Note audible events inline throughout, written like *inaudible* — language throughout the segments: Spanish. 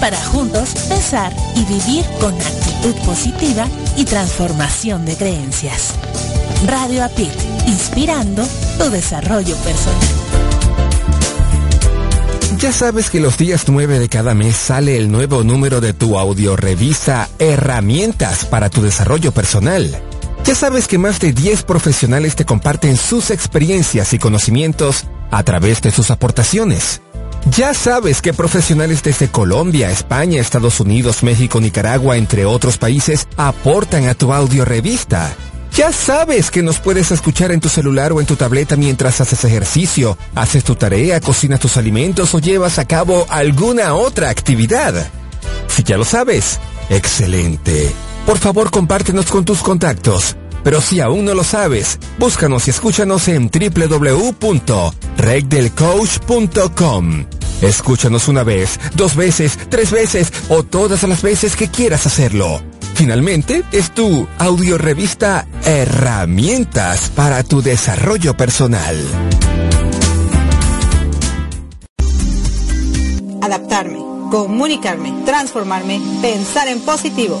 para juntos pensar y vivir con actitud positiva y transformación de creencias. Radio Apit, inspirando tu desarrollo personal. Ya sabes que los días 9 de cada mes sale el nuevo número de tu audiorevista Herramientas para tu desarrollo personal. Ya sabes que más de 10 profesionales te comparten sus experiencias y conocimientos a través de sus aportaciones. Ya sabes que profesionales desde Colombia, España, Estados Unidos, México, Nicaragua, entre otros países, aportan a tu audiorevista. Ya sabes que nos puedes escuchar en tu celular o en tu tableta mientras haces ejercicio, haces tu tarea, cocinas tus alimentos o llevas a cabo alguna otra actividad. Si ya lo sabes, excelente. Por favor, compártenos con tus contactos. Pero si aún no lo sabes, búscanos y escúchanos en www.regdelcoach.com. Escúchanos una vez, dos veces, tres veces o todas las veces que quieras hacerlo. Finalmente, es tu audiorevista Herramientas para tu desarrollo personal. Adaptarme, comunicarme, transformarme, pensar en positivo.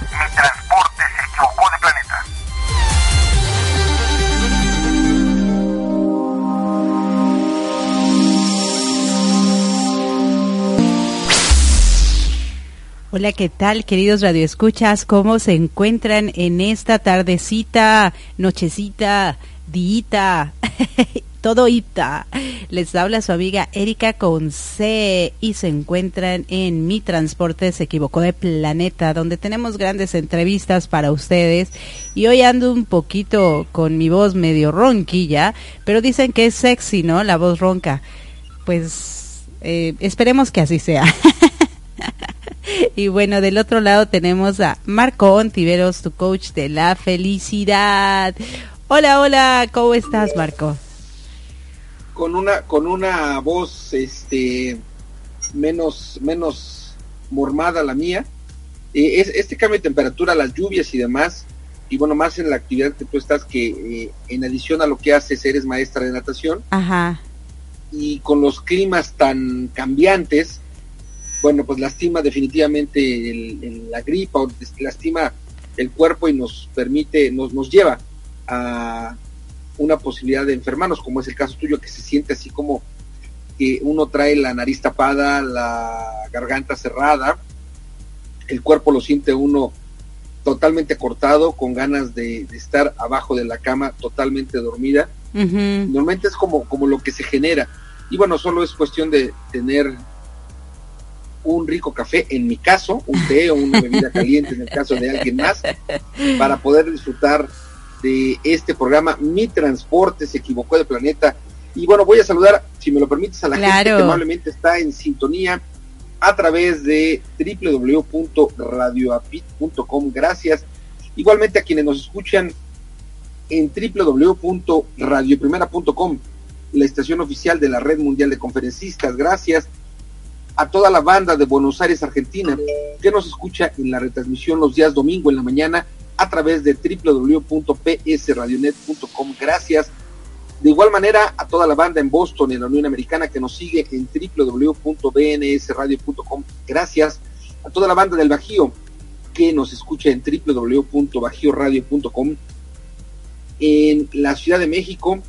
Hola, ¿qué tal, queridos radioescuchas? ¿Cómo se encuentran en esta tardecita, nochecita, diita, *laughs* todo ita? Les habla su amiga Erika con C y se encuentran en Mi Transporte se equivocó de planeta, donde tenemos grandes entrevistas para ustedes. Y hoy ando un poquito con mi voz medio ronquilla, pero dicen que es sexy, ¿no? La voz ronca. Pues eh, esperemos que así sea. *laughs* *laughs* Y bueno, del otro lado tenemos a Marco Ontiveros, tu coach de la felicidad. Hola, hola, ¿cómo estás, Marco? Con una con una voz este menos menos mormada la mía. Eh, es, este cambio de temperatura, las lluvias y demás, y bueno, más en la actividad que tú estás, que eh, en adición a lo que haces, eres maestra de natación. Ajá. Y con los climas tan cambiantes, bueno, pues lastima definitivamente la gripa o lastima el cuerpo y nos permite, nos, nos lleva a una posibilidad de enfermarnos, como es el caso tuyo, que se siente así como que uno trae la nariz tapada, la garganta cerrada, el cuerpo lo siente uno totalmente cortado, con ganas de, estar abajo de la cama, totalmente dormida. Normalmente es como, como lo que se genera. Y bueno, solo es cuestión de tener un rico café, en mi caso, un té o una bebida *laughs* caliente en el caso de alguien más, para poder disfrutar de este programa. Mi transporte se equivocó de planeta. Y bueno, voy a saludar, si me lo permites, a la gente que amablemente está en sintonía a través de www.radioapit.com. Gracias. Igualmente a quienes nos escuchan en www.radioprimera.com, la estación oficial de la Red Mundial de Conferencistas. Gracias a toda la banda de Buenos Aires, Argentina, que nos escucha en la retransmisión los días domingo en la mañana a través de www.psradionet.com. Gracias de igual manera, a toda la banda en Boston, en la Unión Americana, que nos sigue en www.bnsradio.com. Gracias a toda la banda del Bajío, que nos escucha en www.bajioradio.com. En la Ciudad de México,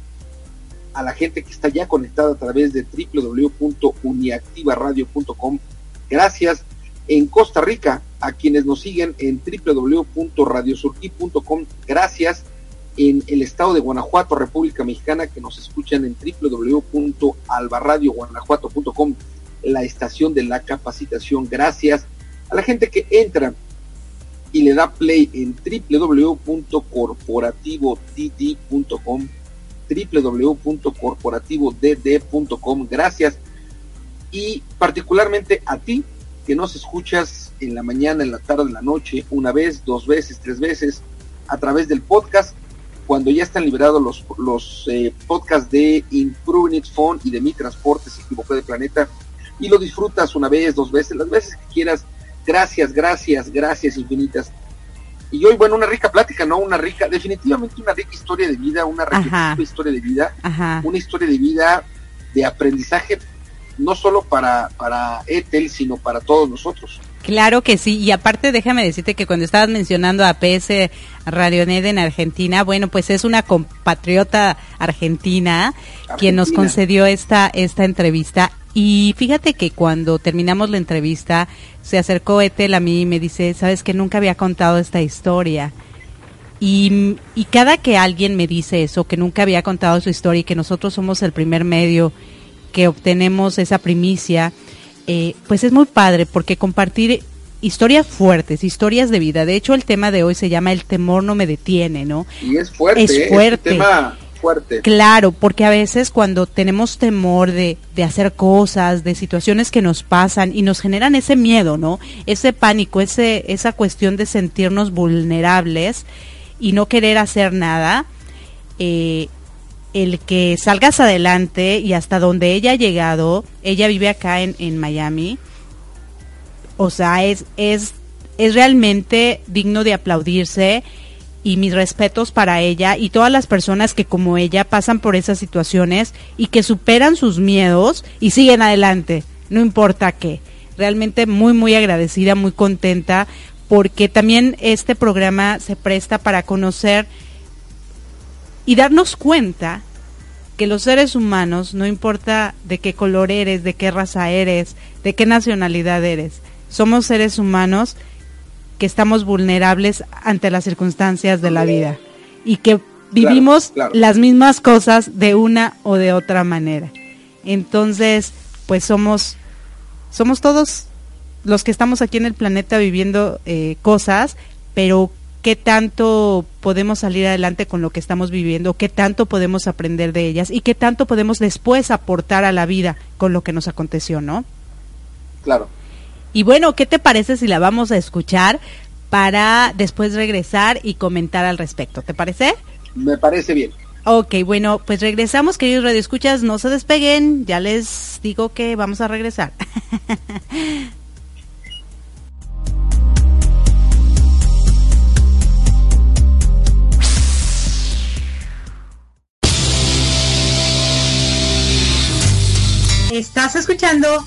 a la gente que está ya conectada a través de www.uniactivaradio.com. Gracias. En Costa Rica, a quienes nos siguen en www.radiosurquí.com. Gracias en el estado de Guanajuato, República Mexicana, que nos escuchan en www.albarradioguanajuato.com, la estación de la capacitación. Gracias a la gente que entra y le da play en www.corporativodd.com, www.corporativodd.com. Gracias. Y particularmente a ti que nos escuchas en la mañana, en la tarde, en la noche, una vez, dos veces, tres veces, a través del podcast cuando ya están liberados los, los eh, podcasts de Improving Its Phone y de Mi Transporte se equivocó de planeta y lo disfrutas una vez, dos veces, las veces que quieras. Gracias, gracias, gracias infinitas. Y hoy, bueno, una rica plática, ¿no? Una rica, definitivamente una rica historia de vida, una rica historia de vida, una historia de vida de aprendizaje, no solo para, para Ethel, sino para todos nosotros. Claro que sí, y aparte déjame decirte que cuando estabas mencionando a PS Radionet en Argentina, bueno, pues es una compatriota argentina, quien nos concedió esta, esta entrevista. Y fíjate que cuando terminamos la entrevista, se acercó Etel a mí y me dice, sabes que nunca había contado esta historia. Y, y cada que alguien me dice eso, que nunca había contado su historia y que nosotros somos el primer medio que obtenemos esa primicia, eh, pues es muy padre porque compartir historias fuertes, historias de vida. De hecho, el tema de hoy se llama El temor no me detiene, ¿no? Y es fuerte, es fuerte. tema Claro, porque a veces cuando tenemos temor de, de hacer cosas, de situaciones que nos pasan y nos generan ese miedo, ¿no? Ese pánico, ese, esa cuestión de sentirnos vulnerables y no querer hacer nada, eh, el que salgas adelante y hasta donde ella ha llegado, ella vive acá en, en Miami, o sea, es, es, es realmente digno de aplaudirse y mis respetos para ella y todas las personas que como ella pasan por esas situaciones y que superan sus miedos y siguen adelante, no importa qué. Realmente muy, muy agradecida, muy contenta, porque también este programa se presta para conocer y darnos cuenta que los seres humanos, no importa de qué color eres, de qué raza eres, de qué nacionalidad eres, somos seres humanos que estamos vulnerables ante las circunstancias de la vida y que vivimos las mismas cosas de una o de otra manera. Entonces, pues somos, somos todos los que estamos aquí en el planeta viviendo eh, cosas, pero qué tanto podemos salir adelante con lo que estamos viviendo, qué tanto podemos aprender de ellas y qué tanto podemos después aportar a la vida con lo que nos aconteció, ¿no? Claro. Y bueno, ¿qué te parece si la vamos a escuchar para después regresar y comentar al respecto? ¿Te parece? Me parece bien. Ok, bueno, pues regresamos, queridos radioescuchas, no se despeguen, ya les digo que vamos a regresar. *laughs* Estás escuchando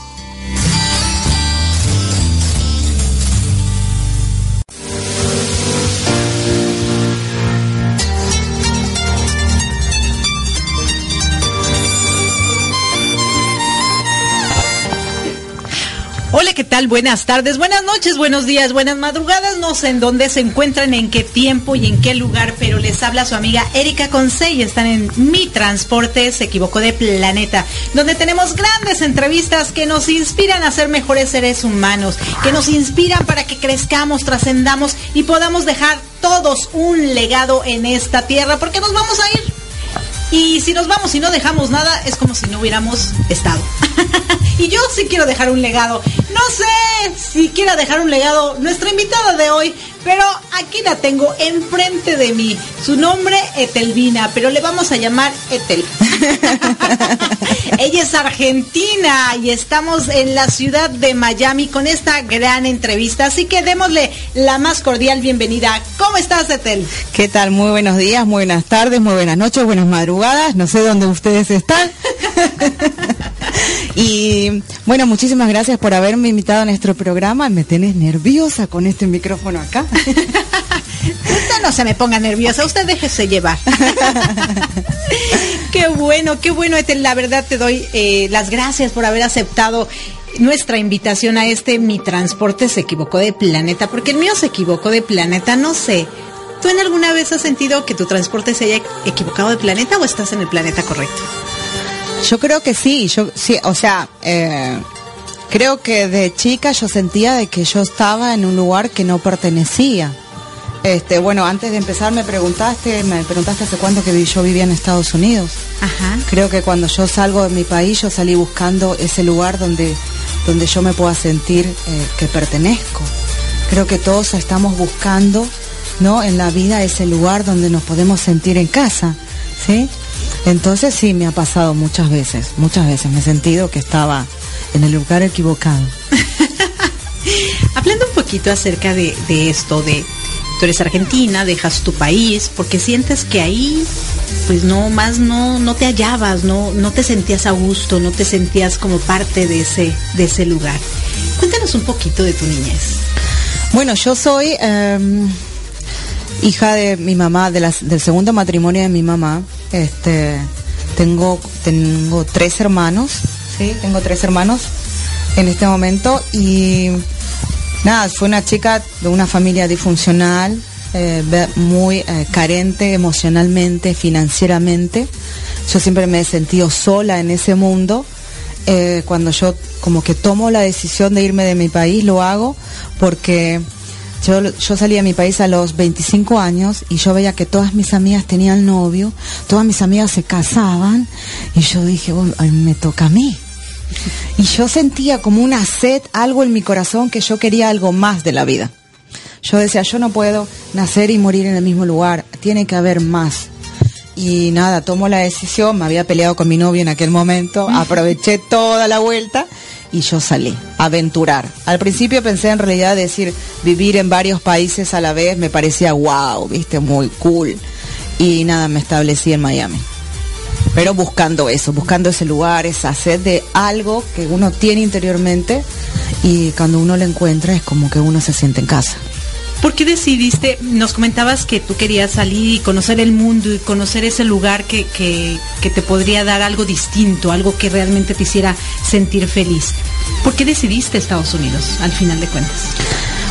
Hola, ¿qué tal? Buenas tardes, buenas noches, buenos días, buenas madrugadas. No sé en dónde se encuentran, en qué tiempo y en qué lugar, pero les habla su amiga Erika Conce y están en Mi Transporte se equivocó de planeta, donde tenemos grandes entrevistas que nos inspiran a ser mejores seres humanos, que nos inspiran para que crezcamos, trascendamos y podamos dejar todos un legado en esta tierra, porque nos vamos a ir. Y si nos vamos y no dejamos nada, es como si no hubiéramos estado. *laughs* y yo sí quiero dejar un legado. No sé si quiera dejar un legado nuestra invitada de hoy, pero aquí la tengo enfrente de mí. Su nombre, Etelvina, pero le vamos a llamar Etel. *laughs* Ella es argentina y estamos en la ciudad de Miami con esta gran entrevista. Así que démosle la más cordial bienvenida. ¿Cómo estás, Etel? ¿Qué tal? Muy buenos días, muy buenas tardes, muy buenas noches, buenas madrugadas. No sé dónde ustedes están. *laughs* y bueno, muchísimas gracias por haberme invitado a nuestro programa. Me tenés nerviosa con este micrófono acá. *laughs* usted no se me ponga nerviosa, usted déjese llevar. *laughs* qué bueno, qué bueno. La verdad te doy eh, las gracias por haber aceptado nuestra invitación a este Mi Transporte se equivocó de planeta, porque el mío se equivocó de planeta, no sé. ¿Tú en alguna vez has sentido que tu transporte se haya equivocado de planeta o estás en el planeta correcto? Yo creo que sí, yo sí, o sea, eh, creo que de chica yo sentía de que yo estaba en un lugar que no pertenecía. Este, bueno, antes de empezar me preguntaste, me preguntaste hace cuánto que yo vivía en Estados Unidos. Ajá. Creo que cuando yo salgo de mi país, yo salí buscando ese lugar donde, donde yo me pueda sentir eh, que pertenezco. Creo que todos estamos buscando, ¿no? En la vida ese lugar donde nos podemos sentir en casa, ¿sí? Entonces sí, me ha pasado muchas veces, muchas veces. Me he sentido que estaba en el lugar equivocado. *laughs* Hablando un poquito acerca de, de esto, de tú eres argentina, dejas tu país, porque sientes que ahí, pues no, más no, no te hallabas, no, no te sentías a gusto, no te sentías como parte de ese, de ese lugar. Cuéntanos un poquito de tu niñez. Bueno, yo soy em, hija de mi mamá, de las, del segundo matrimonio de mi mamá. Este, tengo, tengo tres hermanos, sí, tengo tres hermanos en este momento y nada, fue una chica de una familia disfuncional, eh, muy eh, carente emocionalmente, financieramente. Yo siempre me he sentido sola en ese mundo. Eh, cuando yo como que tomo la decisión de irme de mi país, lo hago porque yo, yo salí de mi país a los 25 años y yo veía que todas mis amigas tenían novio, todas mis amigas se casaban y yo dije, "Uy, ay, me toca a mí. Y yo sentía como una sed, algo en mi corazón que yo quería algo más de la vida. Yo decía, yo no puedo nacer y morir en el mismo lugar, tiene que haber más. Y nada, tomo la decisión, me había peleado con mi novio en aquel momento, aproveché toda la vuelta y yo salí, aventurar. Al principio pensé en realidad decir, vivir en varios países a la vez me parecía wow, viste, muy cool. Y nada, me establecí en Miami. Pero buscando eso, buscando ese lugar, esa sed de algo que uno tiene interiormente y cuando uno lo encuentra es como que uno se siente en casa. ¿Por qué decidiste, nos comentabas que tú querías salir y conocer el mundo y conocer ese lugar que, que, que te podría dar algo distinto, algo que realmente te hiciera sentir feliz? ¿Por qué decidiste Estados Unidos, al final de cuentas?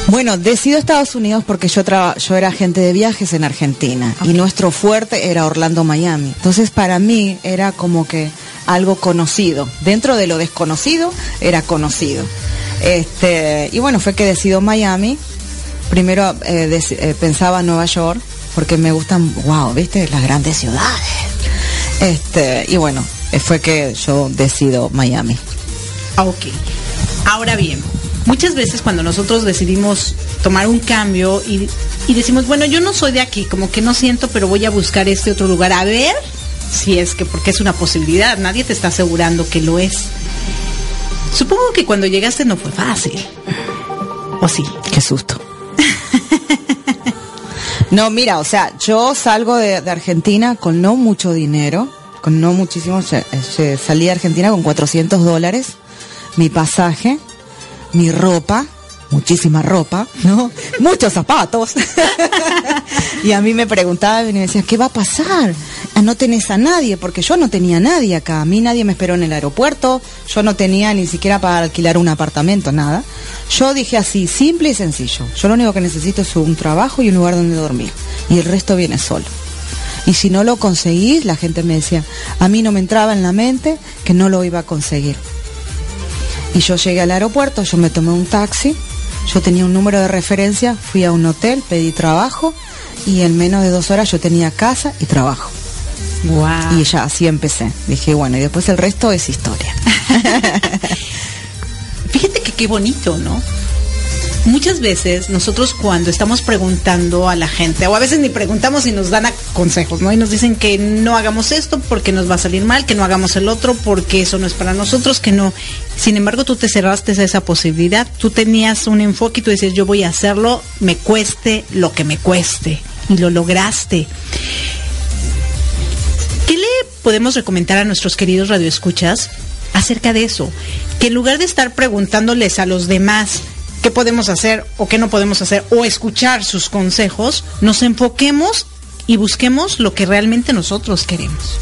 Bueno, decido Estados Unidos porque yo traba- yo era agente de viajes en Argentina y nuestro fuerte era Orlando, Miami. Entonces para mí era como que algo conocido. Dentro de lo desconocido era conocido. Este, y bueno, fue que decido Miami. Primero eh, eh, pensaba en Nueva York porque me gustan, wow, viste, las grandes ciudades. Este, y bueno, eh, fue que yo decido Miami. Ah, Ok. Ahora bien, muchas veces cuando nosotros decidimos tomar un cambio y, y decimos, bueno, yo no soy de aquí, como que no siento, pero voy a buscar este otro lugar, a ver si es que, porque es una posibilidad, nadie te está asegurando que lo es. Supongo que cuando llegaste no fue fácil. ¿O sí? Qué susto. No, mira, o sea, yo salgo de, Argentina con no mucho dinero, con no muchísimo, salí de Argentina con 400 dólares, mi pasaje, mi ropa, muchísima ropa, ¿no? *laughs* Muchos zapatos. *laughs* y a mí me preguntaban y me decían, ¿qué va a pasar? Ah, no tenés a nadie, porque yo no tenía nadie acá. A mí nadie me esperó en el aeropuerto, yo no tenía ni siquiera para alquilar un apartamento, nada. Yo dije así, simple y sencillo. Yo lo único que necesito es un trabajo y un lugar donde dormir. Y el resto viene solo. Y si no lo conseguís, la gente me decía, a mí no me entraba en la mente que no lo iba a conseguir. Y yo llegué al aeropuerto, yo me tomé un taxi, yo tenía un número de referencia, fui a un hotel, pedí trabajo y en menos de dos horas yo tenía casa y trabajo. Y ya así empecé. Dije, bueno, y después el resto es historia. *laughs* Fíjate que qué bonito, ¿no? Muchas veces nosotros cuando estamos preguntando a la gente, o a veces ni preguntamos y nos dan consejos, ¿no? Y nos dicen que no hagamos esto porque nos va a salir mal, que no hagamos el otro porque eso no es para nosotros, que no. Sin embargo, tú te cerraste a esa posibilidad, tú tenías un enfoque y tú decías, yo voy a hacerlo, me cueste lo que me cueste, y lo lograste. ¿Qué le podemos recomendar a nuestros queridos radioescuchas acerca de eso? Que en lugar de estar preguntándoles a los demás, qué podemos hacer o qué no podemos hacer o escuchar sus consejos, nos enfoquemos y busquemos lo que realmente nosotros queremos.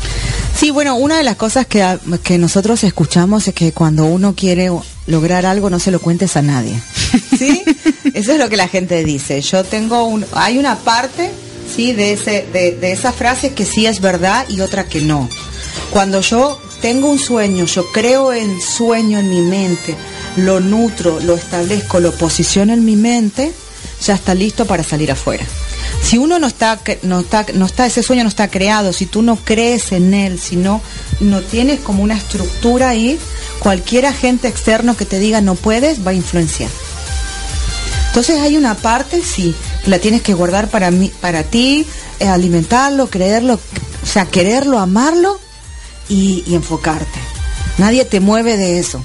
Sí, bueno, una de las cosas que, que nosotros escuchamos es que cuando uno quiere lograr algo no se lo cuentes a nadie. *laughs* ¿Sí? Eso es lo que la gente dice. Yo tengo un... Hay una parte, ¿sí? De, ese, de, de esa frase que sí es verdad y otra que no. Cuando yo tengo un sueño, yo creo en sueño en mi mente, lo nutro, lo establezco, lo posiciono en mi mente, ya está listo para salir afuera. Si uno no está, no está, no está, ese sueño no está creado, si tú no crees en él, si no, no tienes como una estructura ahí, cualquier agente externo que te diga no puedes va a influenciar. Entonces hay una parte, sí, la tienes que guardar para mí, para ti, eh, alimentarlo, creerlo, o sea, quererlo, amarlo y enfocarte. Nadie te mueve de eso.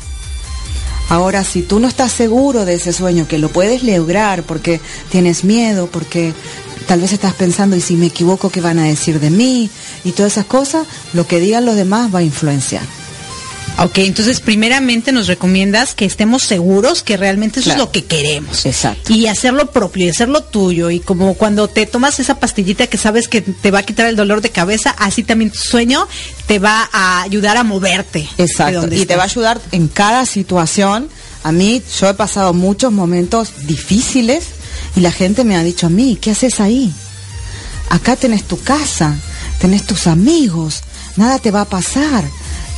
Ahora, si tú no estás seguro de ese sueño, que lo puedes lograr porque tienes miedo, porque tal vez estás pensando, y si me equivoco, ¿qué van a decir de mí? Y todas esas cosas, lo que digan los demás va a influenciar. Ok, entonces primeramente nos recomiendas que estemos seguros que realmente eso es lo que queremos. Exacto. Y hacerlo propio y hacerlo tuyo. Y como cuando te tomas esa pastillita que sabes que te va a quitar el dolor de cabeza, así también tu sueño te va a ayudar a moverte. Exacto. Y te va a ayudar en cada situación. A mí, yo he pasado muchos momentos difíciles y la gente me ha dicho a mí, ¿qué haces ahí? Acá tenés tu casa, tenés tus amigos, nada te va a pasar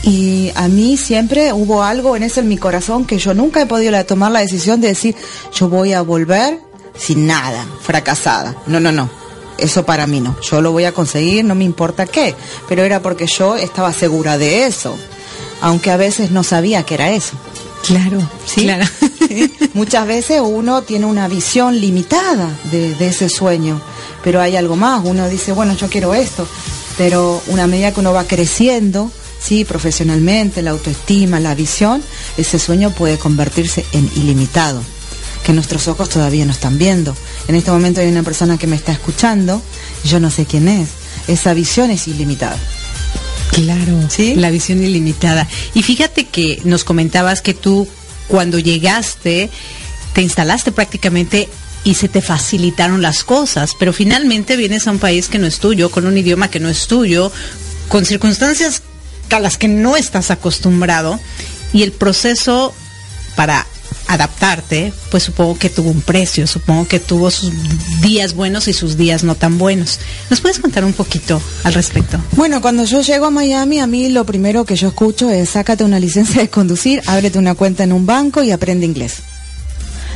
y a mí siempre hubo algo en eso en mi corazón que yo nunca he podido tomar la decisión de decir, yo voy a volver sin nada, fracasada. No, no, no. Eso para mí no. Yo lo voy a conseguir, no me importa qué. Pero era porque yo estaba segura de eso. Aunque a veces no sabía que era eso. Claro, ¿Sí? claro. *laughs* Muchas veces uno tiene una visión limitada de, de ese sueño. Pero hay algo más. Uno dice, bueno, yo quiero esto. Pero una medida que uno va creciendo, sí, profesionalmente, la autoestima, la visión, ese sueño puede convertirse en ilimitado, que nuestros ojos todavía no están viendo. En este momento hay una persona que me está escuchando, yo no sé quién es. Esa visión es ilimitada. Claro, ¿Sí? la visión ilimitada. Y fíjate que nos comentabas que tú cuando llegaste te instalaste prácticamente y se te facilitaron las cosas, pero finalmente vienes a un país que no es tuyo, con un idioma que no es tuyo, con circunstancias a las que no estás acostumbrado y el proceso para adaptarte, pues supongo que tuvo un precio, supongo que tuvo sus días buenos y sus días no tan buenos. ¿Nos puedes contar un poquito al respecto? Bueno, cuando yo llego a Miami, a mí lo primero que yo escucho es sácate una licencia de conducir, ábrete una cuenta en un banco y aprende inglés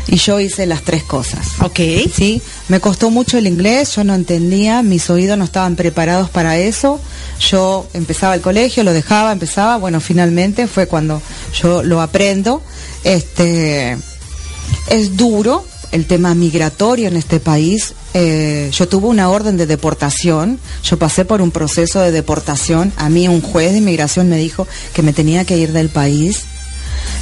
y yo hice las tres cosas. Ok. Sí, me costó mucho el inglés, yo no entendía, mis oídos no estaban preparados para eso. Yo empezaba el colegio, lo dejaba, empezaba, bueno, finalmente fue cuando yo lo aprendo. Este es duro el tema migratorio en este país. Eh, yo tuve una orden de deportación, yo pasé por un proceso de deportación. A mí un juez de inmigración me dijo que me tenía que ir del país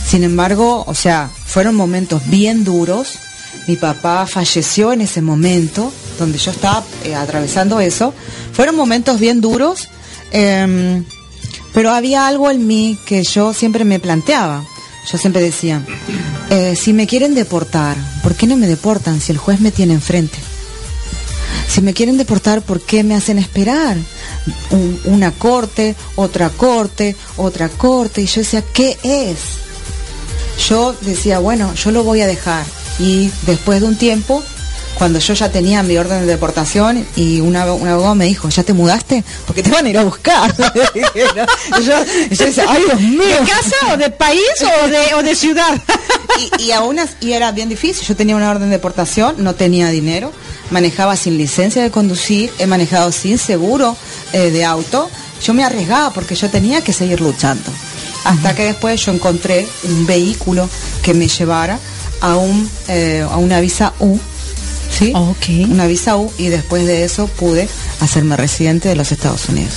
sin embargo, o sea, fueron momentos bien duros mi papá falleció en ese momento, donde yo estaba eh, atravesando eso. Fueron momentos bien duros, em, pero había algo en mí que yo siempre me planteaba. Yo siempre decía, eh, si me quieren deportar, ¿por qué no me deportan si el juez me tiene enfrente? Si me quieren deportar, ¿por qué me hacen esperar? una corte, otra corte, otra corte. Y yo decía, ¿qué es? Yo decía, bueno, yo lo voy a dejar. Y después de un tiempo, cuando yo ya tenía mi orden de deportación y un abogado me dijo, ¿ya te mudaste? Porque te van a ir a buscar. *laughs* yo, decía, ay Dios mío. ¿De casa o de país o de, o de ciudad? *laughs* y, y aún así era bien difícil. Yo tenía una orden de deportación, no tenía dinero manejaba sin licencia de conducir, he manejado sin seguro eh, de auto. Yo me arriesgaba porque yo tenía que seguir luchando. Hasta que después yo encontré un vehículo que me llevara a, un, eh, a una visa U. ¿Sí? Una visa U y después de eso pude hacerme residente de los Estados Unidos.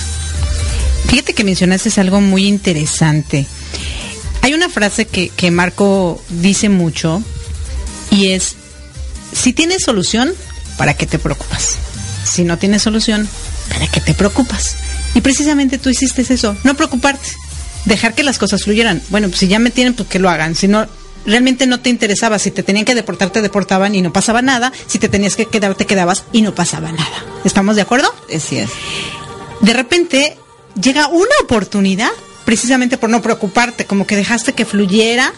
Fíjate que mencionaste algo muy interesante. Hay una frase que, que Marco dice mucho y es, si tienes solución, ¿para qué te preocupas? Si no tienes solución, ¿para qué te preocupas? Y precisamente tú hiciste eso, no preocuparte, dejar que las cosas fluyeran. Bueno, pues si ya me tienen, pues que lo hagan. Si no, realmente no te interesaba. Si te tenían que deportar, te deportaban y no pasaba nada. Si te tenías que quedar, te quedabas y no pasaba nada. ¿Estamos de acuerdo? Así es. De repente llega una oportunidad, precisamente por no preocuparte, como que dejaste que fluyera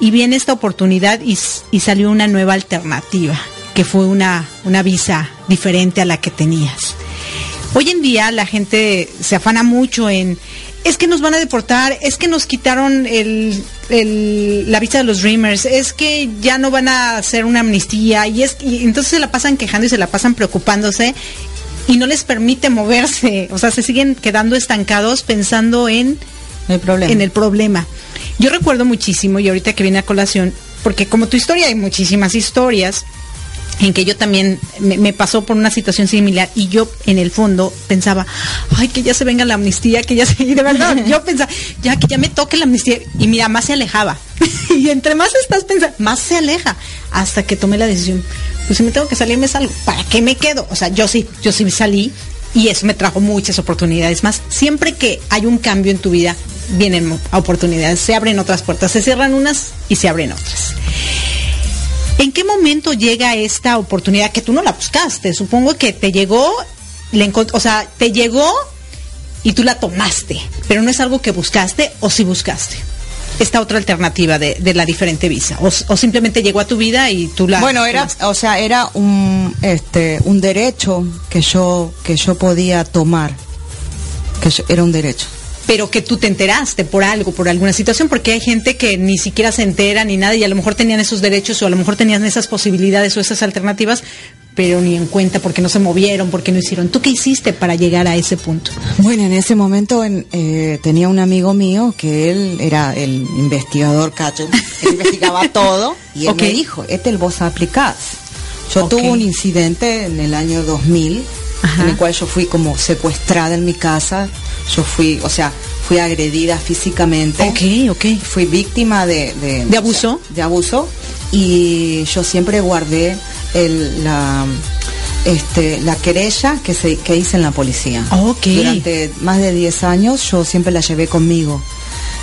y viene esta oportunidad y, y salió una nueva alternativa que fue una, una visa diferente a la que tenías. Hoy en día la gente se afana mucho en, es que nos van a deportar, es que nos quitaron el, la visa de los Dreamers, es que ya no van a hacer una amnistía y es y entonces se la pasan quejando y se la pasan preocupándose y no les permite moverse, o sea, se siguen quedando estancados pensando en el problema. En el problema. Yo recuerdo muchísimo y ahorita que viene a colación, porque como tu historia hay muchísimas historias, en que yo también me, pasó por una situación similar y yo en el fondo pensaba, ay, que ya se venga la amnistía, que ya se... Y de verdad, *laughs* yo pensaba, ya que ya me toque la amnistía. Y mira, más se alejaba. *laughs* y entre más estás pensando, más se aleja. Hasta que tomé la decisión, pues si me tengo que salir, me salgo. ¿Para qué me quedo? O sea, yo sí, yo sí salí y eso me trajo muchas oportunidades más. Siempre que hay un cambio en tu vida, vienen oportunidades, se abren otras puertas, se cierran unas y se abren otras. ¿En qué momento llega esta oportunidad que tú no la buscaste? Supongo que te llegó, le o sea, te llegó y tú la tomaste, pero no es algo que buscaste o si buscaste. Esta otra alternativa de, la diferente visa o, simplemente llegó a tu vida y tú la bueno era o sea era un este un derecho que yo que yo podía tomar que era un derecho pero que tú te enteraste por algo, por alguna situación, porque hay gente que ni siquiera se entera ni nada y a lo mejor tenían esos derechos o a lo mejor tenían esas posibilidades o esas alternativas, pero ni en cuenta porque no se movieron, porque no hicieron. ¿Tú qué hiciste para llegar a ese punto? Bueno, en ese momento eh, tenía un amigo mío que él era el investigador cacho, él *laughs* investigaba todo y él me dijo, este es el vos aplicás. Yo tuve un incidente en el año 2000 en el cual yo fui como secuestrada en mi casa yo fui, o sea, fui agredida físicamente. Ok, ok. Fui víctima de... ¿De, abuso? de abuso. Y yo siempre guardé el, la, este, la querella que, se, que hice en la policía. Ok. Durante más de 10 años yo siempre la llevé conmigo.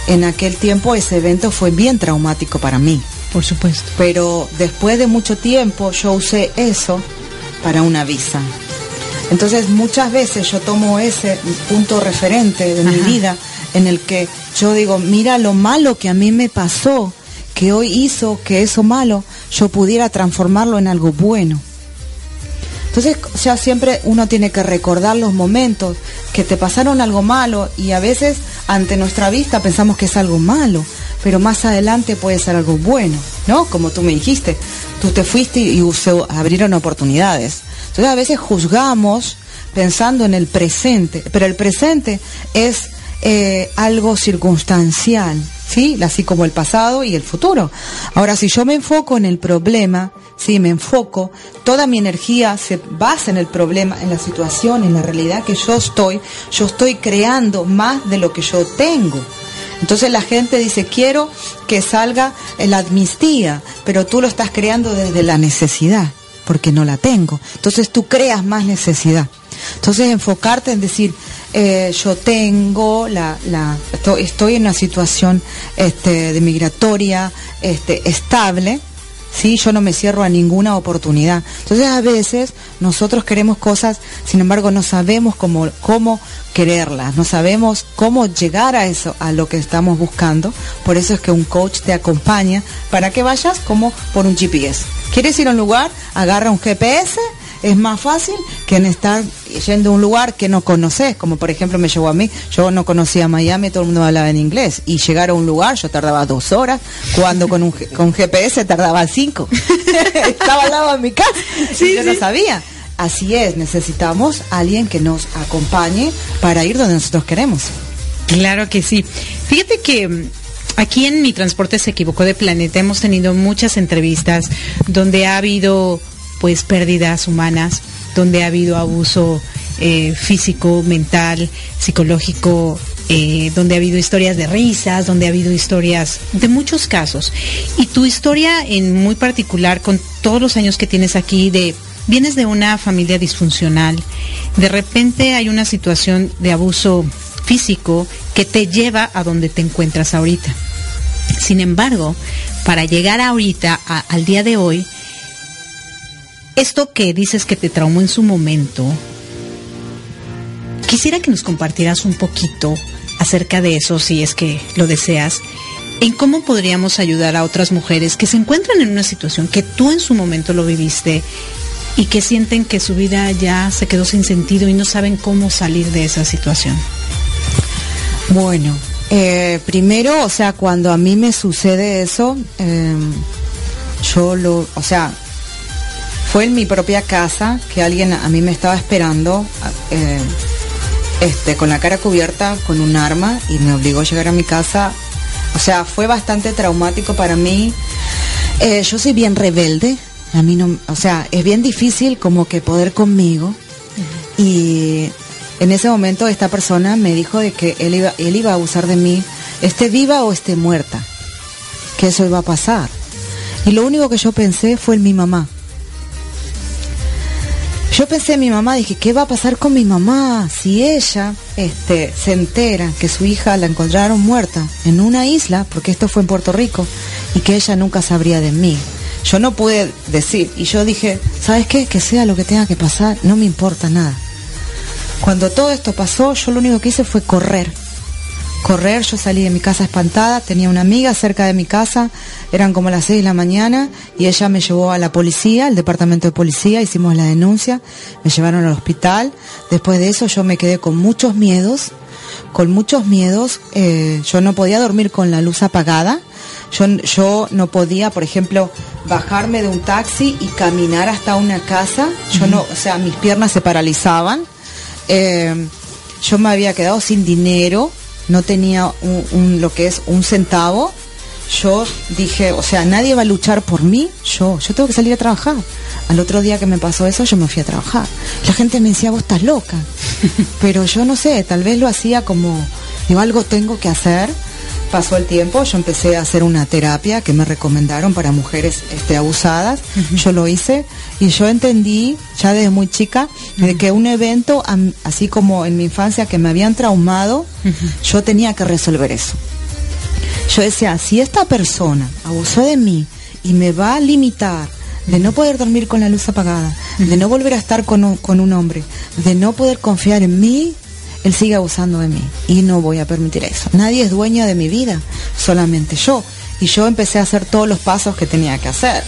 En aquel tiempo ese evento fue bien traumático para mí. Por supuesto. Pero después de mucho tiempo yo usé eso para una visa. Entonces muchas veces yo tomo ese punto referente de mi vida en el que yo digo, mira lo malo que a mí me pasó, que hoy hizo que eso malo yo pudiera transformarlo en algo bueno. Entonces, ya siempre uno tiene que recordar los momentos que te pasaron algo malo y a veces ante nuestra vista pensamos que es algo malo, pero más adelante puede ser algo bueno, ¿no? Como tú me dijiste, tú te fuiste y, abrieron oportunidades. Entonces a veces juzgamos pensando en el presente, pero el presente es eh, algo circunstancial, ¿sí? Así como el pasado y el futuro. Ahora, si yo me enfoco en el problema, sí, me enfoco, toda mi energía se basa en el problema, en la situación, en la realidad que yo estoy, yo estoy creando más de lo que yo tengo. Entonces la gente dice, quiero que salga la amnistía, pero tú lo estás creando desde la necesidad, porque no la tengo. Entonces tú creas más necesidad. Entonces enfocarte en decir, eh, yo tengo la, la estoy, en una situación este, de migratoria este, estable, ¿sí? Yo no me cierro a ninguna oportunidad. Entonces a veces nosotros queremos cosas, sin embargo no sabemos cómo, cómo quererlas, no sabemos cómo llegar a eso, a lo que estamos buscando. Por eso es que un coach te acompaña para que vayas como por un GPS. ¿Quieres ir a un lugar? Agarra un GPS es más fácil que en estar yendo a un lugar que no conoces, como por ejemplo me llevó a mí, yo no conocía Miami, todo el mundo hablaba en inglés, y llegar a un lugar yo tardaba dos horas, cuando con un con GPS tardaba cinco. *laughs* Estaba al lado de mi casa, y yo no sabía. Así es, necesitamos alguien que nos acompañe para ir donde nosotros queremos. Claro que sí. Fíjate que mm, aquí en Mi Transporte se equivocó de planeta hemos tenido muchas entrevistas donde ha habido pues pérdidas humanas, donde ha habido abuso eh, físico, mental, psicológico, eh, donde ha habido historias de risas, donde ha habido historias de muchos casos. Y tu historia en muy particular, con todos los años que tienes aquí, de vienes de una familia disfuncional, de repente hay una situación de abuso físico que te lleva a donde te encuentras ahorita. Sin embargo, para llegar ahorita al día de hoy, esto que dices que te traumó en su momento, quisiera que nos compartieras un poquito acerca de eso, si es que lo deseas, en cómo podríamos ayudar a otras mujeres que se encuentran en una situación que tú en su momento lo viviste y que sienten que su vida ya se quedó sin sentido y no saben cómo salir de esa situación. Bueno, eh, primero, o sea, cuando a mí me sucede eso, eh, yo lo, o sea, fue en mi propia casa que alguien a mí me estaba esperando eh, este, con la cara cubierta con un arma y me obligó a llegar a mi casa. O sea, fue bastante traumático para mí. Eh, yo soy bien rebelde. A mí no, o sea, es bien difícil como que poder conmigo. Y en ese momento esta persona me dijo de que él iba, él iba a abusar de mí, esté viva o esté muerta, que eso iba a pasar. Y lo único que yo pensé fue en mi mamá. Yo pensé en mi mamá, dije, ¿qué va a pasar con mi mamá si ella este, se entera que su hija la encontraron muerta en una isla, porque esto fue en Puerto Rico, y que ella nunca sabría de mí? Yo no pude decir, y yo dije, ¿sabes qué? Que sea lo que tenga que pasar, no me importa nada. Cuando todo esto pasó, yo lo único que hice fue correr correr, yo salí de mi casa espantada, tenía una amiga cerca de mi casa, eran como las 6 de la mañana y ella me llevó a la policía, al departamento de policía, hicimos la denuncia, me llevaron al hospital, después de eso yo me quedé con muchos miedos, con muchos miedos, eh, yo no podía dormir con la luz apagada, yo, yo no podía, por ejemplo, bajarme de un taxi y caminar hasta una casa, yo no, o sea, mis piernas se paralizaban, eh, yo me había quedado sin dinero, no tenía un, lo que es un centavo, yo dije, o sea, nadie va a luchar por mí, yo, yo tengo que salir a trabajar. Al otro día que me pasó eso, yo me fui a trabajar. La gente me decía, vos estás loca. *laughs* Pero yo no sé, tal vez lo hacía como, digo, algo tengo que hacer pasó el tiempo, yo empecé a hacer una terapia que me recomendaron para mujeres este, abusadas. Yo lo hice y yo entendí ya desde muy chica de que un evento, así como en mi infancia que me habían traumado, yo tenía que resolver eso. Yo decía, si esta persona abusó de mí y me va a limitar de no poder dormir con la luz apagada, de no volver a estar con con un hombre, de no poder confiar en mí, él sigue abusando de mí y no voy a permitir eso. Nadie es dueño de mi vida, solamente yo. Y yo empecé a hacer todos los pasos que tenía que hacer.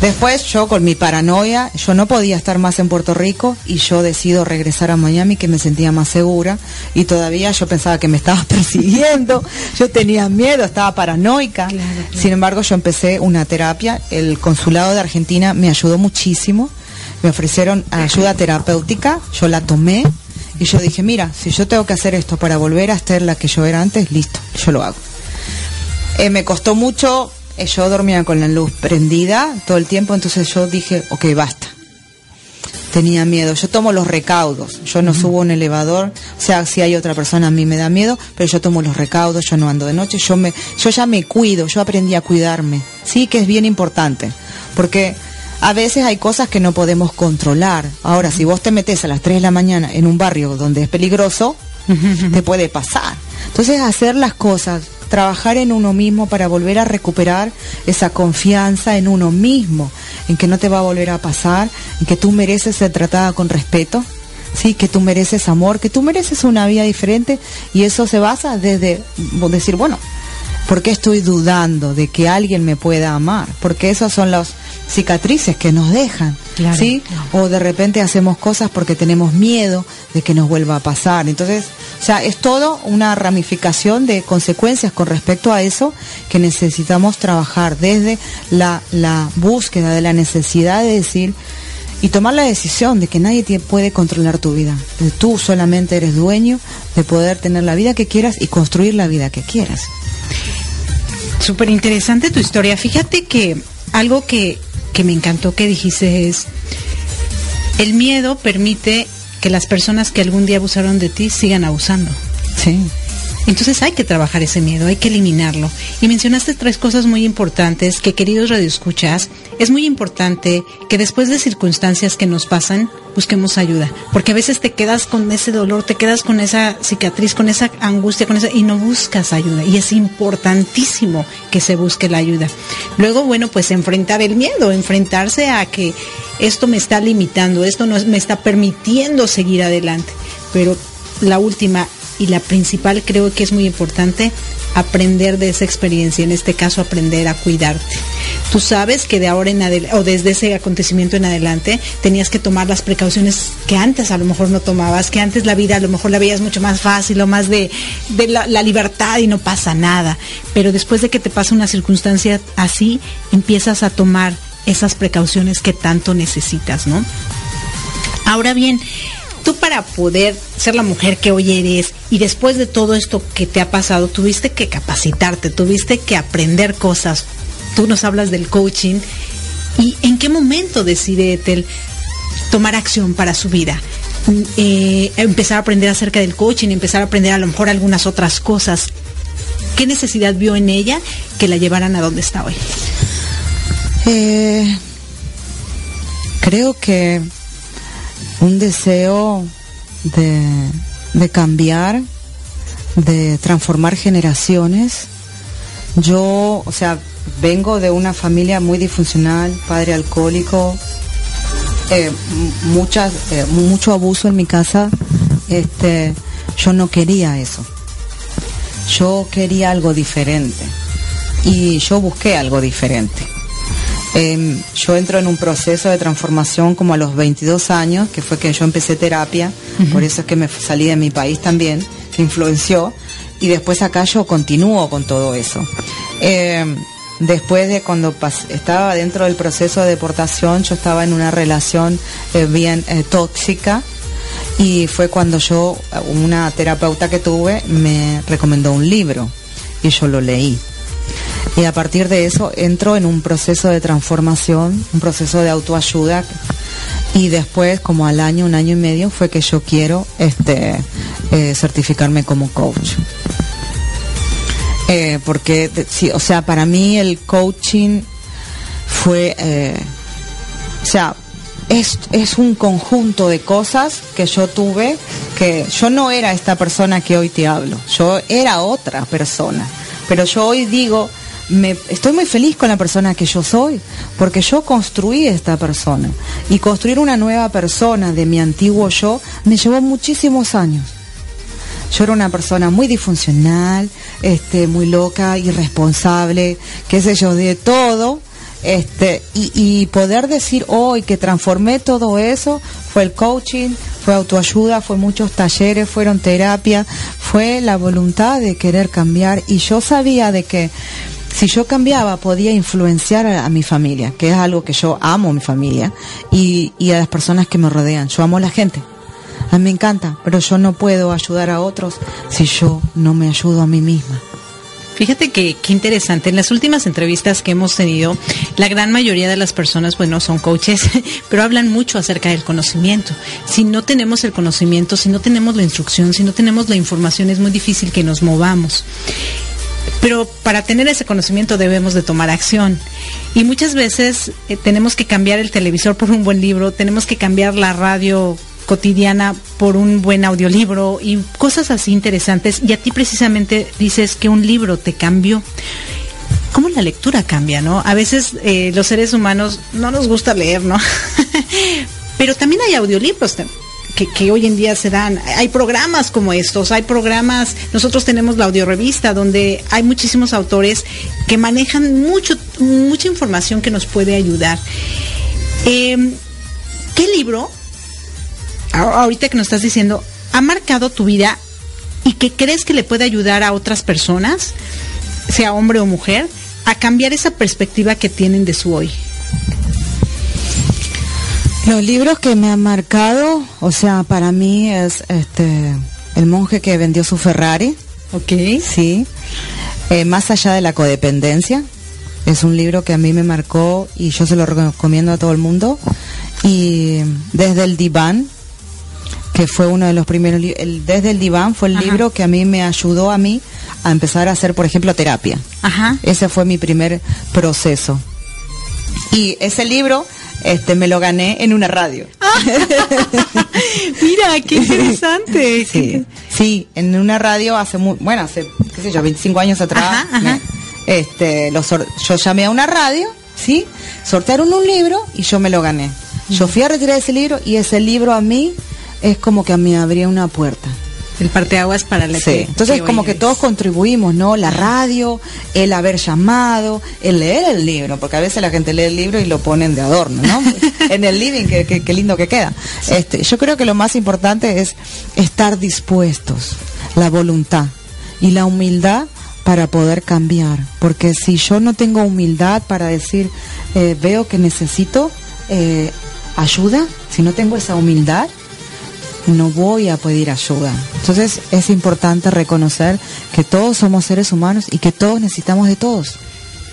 Después yo con mi paranoia, yo no podía estar más en Puerto Rico y yo decido regresar a Miami que me sentía más segura y todavía yo pensaba que me estaba *laughs* persiguiendo, yo tenía miedo, estaba paranoica. Sin embargo, yo empecé una terapia, el consulado de Argentina me ayudó muchísimo, me ofrecieron ayuda terapéutica, yo la tomé y yo dije, mira, si yo tengo que hacer esto para volver a ser la que yo era antes, listo, yo lo hago. Eh, me costó mucho, eh, yo dormía con la luz prendida todo el tiempo, entonces yo dije, ok, basta. tenía miedo. Yo tomo los recaudos, yo no subo un elevador, o sea, si hay otra persona a mí me da miedo, pero yo tomo los recaudos, yo no ando de noche, yo me yo ya me cuido, yo aprendí a cuidarme. Sí, que es bien importante, porque a veces hay cosas que no podemos controlar. Ahora, si vos te metes a las 3 de la mañana en un barrio donde es peligroso, *laughs* te puede pasar. Entonces, hacer las cosas, trabajar en uno mismo para volver a recuperar esa confianza en uno mismo, en que no te va a volver a pasar, en que tú mereces ser tratada con respeto, sí, que tú mereces amor, que tú mereces una vida diferente y eso se basa desde decir, bueno, ¿por qué estoy dudando de que alguien me pueda amar? Porque esas son las cicatrices que nos dejan, ¿sí? O de repente hacemos cosas porque tenemos miedo de que nos vuelva a pasar. Entonces, o sea, es todo una ramificación de consecuencias con respecto a eso que necesitamos trabajar desde la, la búsqueda de la necesidad de decir y tomar la decisión de que nadie te puede controlar tu vida. Tú solamente eres dueño de poder tener la vida que quieras y construir la vida que quieras. Súper interesante tu historia. Fíjate que algo que, que me encantó que dijiste es, el miedo permite que las personas que algún día abusaron de ti sigan abusando. Sí. Entonces hay que trabajar ese miedo, hay que eliminarlo. Y mencionaste tres cosas muy importantes que, queridos radioescuchas, es muy importante que después de circunstancias que nos pasan, busquemos ayuda. Porque a veces te quedas con ese dolor, te quedas con esa cicatriz, con esa angustia, con esa, y no buscas ayuda. Y es importantísimo que se busque la ayuda. Luego, bueno, pues enfrentar el miedo, enfrentarse a que esto me está limitando, esto no me está permitiendo seguir adelante. Pero la última, y la principal creo que es muy importante aprender de esa experiencia, en este caso aprender a cuidarte. Tú sabes que de ahora en adelante, o desde ese acontecimiento en adelante, tenías que tomar las precauciones que antes a lo mejor no tomabas, que antes la vida a lo mejor la veías mucho más fácil o más de, la, la libertad y no pasa nada. Pero después de que te pasa una circunstancia así, empiezas a tomar esas precauciones que tanto necesitas, ¿no? Ahora bien, tú para poder ser la mujer que hoy eres y después de todo esto que te ha pasado, tuviste que capacitarte, tuviste que aprender cosas. Tú nos hablas del coaching. ¿Y en qué momento decide Ethel tomar acción para su vida? Eh, empezar a aprender acerca del coaching, empezar a aprender a lo mejor algunas otras cosas. ¿Qué necesidad vio en ella que la llevaran a donde está hoy? Eh, creo que un deseo de, de cambiar, de transformar generaciones. Yo, o sea, vengo de una familia muy disfuncional, padre alcohólico, eh, muchas, eh, mucho abuso en mi casa. Este, yo no quería eso. Yo quería algo diferente. Y yo busqué algo diferente. Eh, yo entro en un proceso de transformación como a los 22 años, que fue que yo empecé terapia, uh -huh. por eso es que me salí de mi país también, que influenció, y después acá yo continúo con todo eso. Eh, después de cuando estaba dentro del proceso de deportación, yo estaba en una relación eh, bien eh, tóxica, y fue cuando yo, una terapeuta que tuve, me recomendó un libro, y yo lo leí. Y a partir de eso entro en un proceso de transformación, un proceso de autoayuda. Y después, como al año, un año y medio, fue que yo quiero este, eh, certificarme como coach. Eh, porque, sí, o sea, para mí el coaching fue, eh, o sea, es, es un conjunto de cosas que yo tuve, que yo no era esta persona que hoy te hablo, yo era otra persona. Pero yo hoy digo, estoy muy feliz con la persona que yo soy, porque yo construí esta persona. Y construir una nueva persona de mi antiguo yo me llevó muchísimos años. Yo era una persona muy disfuncional, este, muy loca, irresponsable, qué sé yo, de todo. Este, y, y poder decir hoy que transformé todo eso fue el coaching, fue autoayuda, fue muchos talleres, fueron terapia, fue la voluntad de querer cambiar y yo sabía de que si yo cambiaba podía influenciar a, a, mi familia, que es algo que yo amo mi familia y, y, a las personas que me rodean. Yo amo a la gente. A mí me encanta, pero yo no puedo ayudar a otros si yo no me ayudo a mí misma. Fíjate que qué interesante. En las últimas entrevistas que hemos tenido, la gran mayoría de las personas, bueno, son coaches, *laughs* pero hablan mucho acerca del conocimiento. Si no tenemos el conocimiento, si no tenemos la instrucción, si no tenemos la información, es muy difícil que nos movamos. Pero para tener ese conocimiento debemos de tomar acción. Y muchas veces eh, tenemos que cambiar el televisor por un buen libro, tenemos que cambiar la radio cotidiana por un buen audiolibro y cosas así interesantes. Y a ti precisamente dices que un libro te cambió. ¿Cómo la lectura cambia, no? A veces eh, los seres humanos no nos gusta leer, ¿no? *laughs* Pero también hay audiolibros que, hoy en día se dan. Hay programas como estos, hay programas, nosotros tenemos la audiorevista donde hay muchísimos autores que manejan mucho, mucha información que nos puede ayudar. Eh, ¿Qué libro ahorita que nos estás diciendo, ha marcado tu vida y que crees que le puede ayudar a otras personas, sea hombre o mujer, a cambiar esa perspectiva que tienen de su hoy? Los libros que me han marcado, o sea, para mí es este El monje que vendió su Ferrari. Ok. Sí. Eh, más allá de la codependencia. Es un libro que a mí me marcó y yo se lo recomiendo a todo el mundo. Y desde el diván, que fue uno de los primeros el, desde el diván fue el libro que a mí me ayudó a mí a empezar a hacer por ejemplo terapia Ajá. ese fue mi primer proceso y ese libro este me lo gané en una radio. *laughs* Mira qué interesante. Sí, sí en una radio hace muy bueno hace qué sé yo 25 años atrás este yo llamé a una radio sí sortearon un libro y yo me lo gané. Yo fui a retirar ese libro y ese libro a mí es como que a mí abría una puerta. El parteaguas para la sí. Entonces, como que todos contribuimos, ¿no? La radio, el haber llamado, el leer el libro, porque a veces la gente lee el libro y lo ponen de adorno, ¿no? *laughs* en el living, qué lindo que queda. Este, yo creo que lo más importante es estar dispuestos, la voluntad y la humildad para poder cambiar. Porque si yo no tengo humildad para decir, eh, veo que necesito eh, ayuda, si no tengo esa humildad, no voy a pedir ayuda. Entonces es importante reconocer que todos somos seres humanos y que todos necesitamos de todos.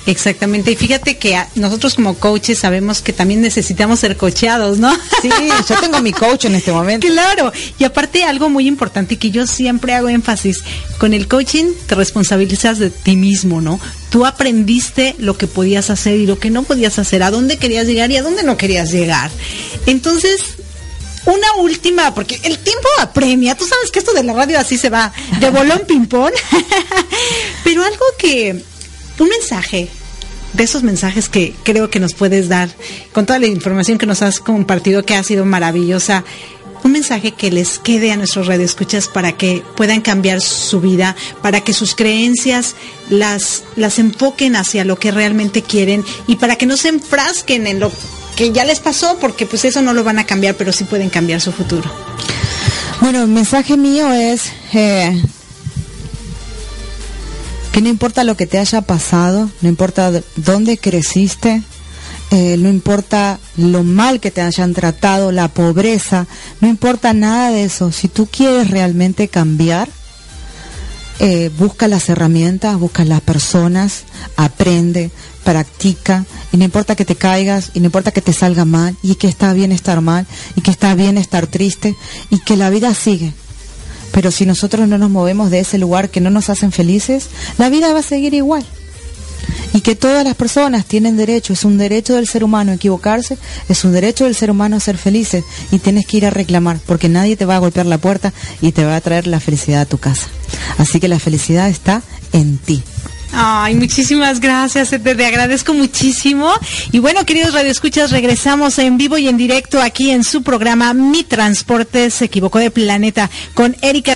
Exactamente, y fíjate que nosotros como coaches sabemos que también necesitamos ser cocheados, ¿no? Sí, yo *laughs* tengo mi coach en este momento. Claro, y aparte algo muy importante que yo siempre hago énfasis, con el coaching te responsabilizas de ti mismo, ¿no? Tú aprendiste lo que podías hacer y lo que no podías hacer, a dónde querías llegar y a dónde no querías llegar. Entonces, una última, porque el tiempo apremia. Tú sabes que esto de la radio así se va de bolón ping-pong. *laughs* Pero algo que. Un mensaje de esos mensajes que creo que nos puedes dar con toda la información que nos has compartido, que ha sido maravillosa. Un mensaje que les quede a nuestros radioescuchas para que puedan cambiar su vida, para que sus creencias las, las enfoquen hacia lo que realmente quieren y para que no se enfrasquen en lo que ya les pasó, porque pues eso no lo van a cambiar, pero sí pueden cambiar su futuro. Bueno, el mensaje mío es eh, que no importa lo que te haya pasado, no importa dónde creciste, eh, no importa lo mal que te hayan tratado, la pobreza, no importa nada de eso. Si tú quieres realmente cambiar, eh, busca las herramientas, busca las personas, aprende, practica, y no importa que te caigas, y no importa que te salga mal, y que está bien estar mal, y que está bien estar triste, y que la vida sigue. Pero si nosotros no nos movemos de ese lugar que no nos hacen felices, la vida va a seguir igual y que todas las personas tienen derecho, es un derecho del ser humano equivocarse, es un derecho del ser humano ser felices y tienes que ir a reclamar porque nadie te va a golpear la puerta y te va a traer la felicidad a tu casa. Así que la felicidad está en ti. Ay, muchísimas gracias, te, te, agradezco muchísimo. Y bueno, queridos radioescuchas, regresamos en vivo y en directo aquí en su programa Mi Transporte se equivocó de planeta con Erika.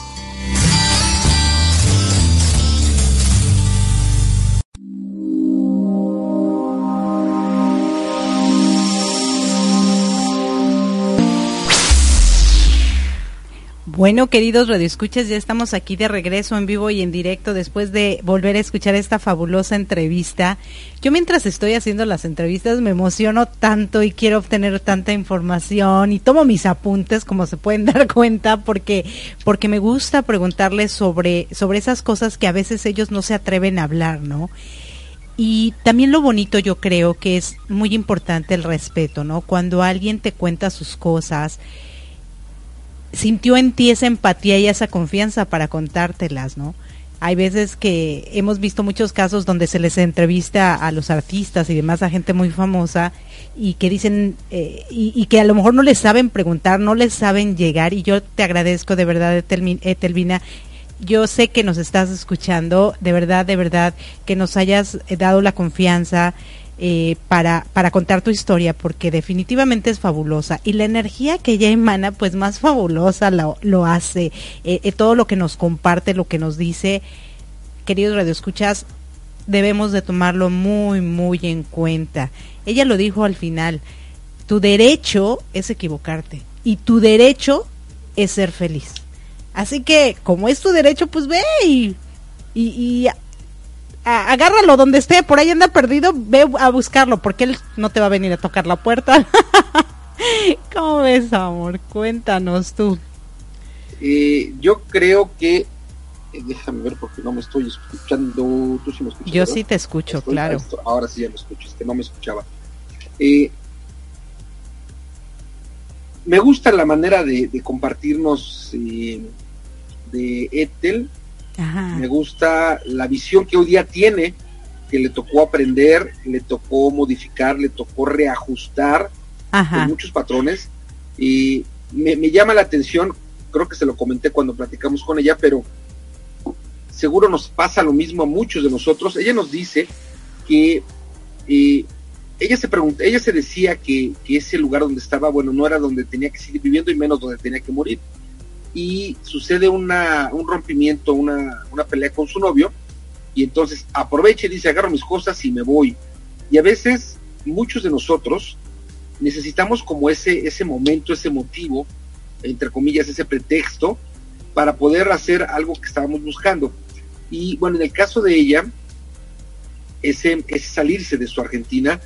Bueno, queridos radioescuchas, ya estamos aquí de regreso en vivo y en directo después de volver a escuchar esta fabulosa entrevista. Yo mientras estoy haciendo las entrevistas me emociono tanto y quiero obtener tanta información y tomo mis apuntes, como se pueden *laughs* dar cuenta, porque porque me gusta preguntarles sobre sobre esas cosas que a veces ellos no se atreven a hablar, ¿no? Y también lo bonito yo creo que es muy importante el respeto, ¿no? Cuando alguien te cuenta sus cosas, sintió en ti esa empatía y esa confianza para contártelas, ¿no? Hay veces que hemos visto muchos casos donde se les entrevista a los artistas y demás, a gente muy famosa, y que dicen, eh, y, que a lo mejor no les saben preguntar, no les saben llegar, y yo te agradezco de verdad, Etelvina, yo sé que nos estás escuchando, de verdad, de verdad, que nos hayas dado la confianza, eh, para, para contar tu historia, porque definitivamente es fabulosa. Y la energía que ella emana, pues más fabulosa lo, lo hace. Eh, eh, todo lo que nos comparte, lo que nos dice, queridos radioescuchas, debemos de tomarlo muy, muy en cuenta. Ella lo dijo al final, tu derecho es equivocarte y tu derecho es ser feliz. Así que, como es tu derecho, pues ve y, y agárralo donde esté, por ahí anda perdido, ve a buscarlo, porque él no te va a venir a tocar la puerta. *laughs* ¿Cómo ves, amor? Cuéntanos tú. Eh, yo creo que, eh, déjame ver porque no me estoy escuchando, tú sí me escuchas. Yo sí te escucho, claro. ahora sí ya me escucho, es que no me escuchaba. Eh, me gusta la manera de, de compartirnos de Ethel me gusta la visión que hoy día tiene, que le tocó aprender, le tocó modificar, le tocó reajustar muchos patrones. Y me, llama la atención, creo que se lo comenté cuando platicamos con ella, pero seguro nos pasa lo mismo a muchos de nosotros. Ella nos dice que eh, ella se pregunta, ella se decía que, que, ese lugar donde estaba, bueno, no era donde tenía que seguir viviendo y menos donde tenía que morir y sucede un rompimiento, una, una pelea con su novio, y entonces aprovecha y dice, agarro mis cosas y me voy. Y a veces muchos de nosotros necesitamos como ese, ese momento, ese motivo, entre comillas, ese pretexto, para poder hacer algo que estábamos buscando. Y bueno, en el caso de ella, ese, ese salirse de su Argentina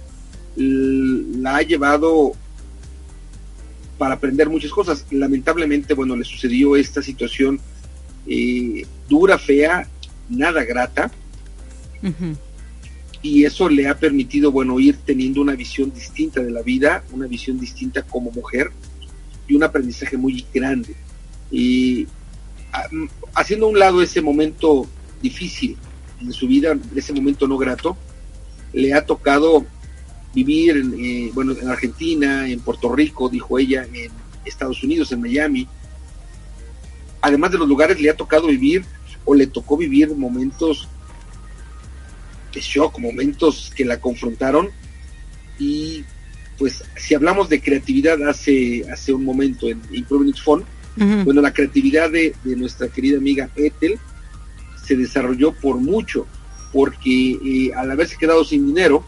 la ha llevado para aprender muchas cosas. Lamentablemente, bueno, le sucedió esta situación eh, dura, fea, nada grata. Y eso le ha permitido, bueno, ir teniendo una visión distinta de la vida, una visión distinta como mujer y un aprendizaje muy grande. Y haciendo a un lado ese momento difícil en su vida, ese momento no grato, le ha tocado vivir en, eh, bueno, en Argentina, en Puerto Rico, dijo ella, en Estados Unidos, en Miami. Además de los lugares, le ha tocado vivir o le tocó vivir momentos de shock, momentos que la confrontaron. Y pues si hablamos de creatividad hace, hace un momento en Improving Phone, bueno, la creatividad de, de, nuestra querida amiga Ethel se desarrolló por mucho, porque eh, al haberse quedado sin dinero,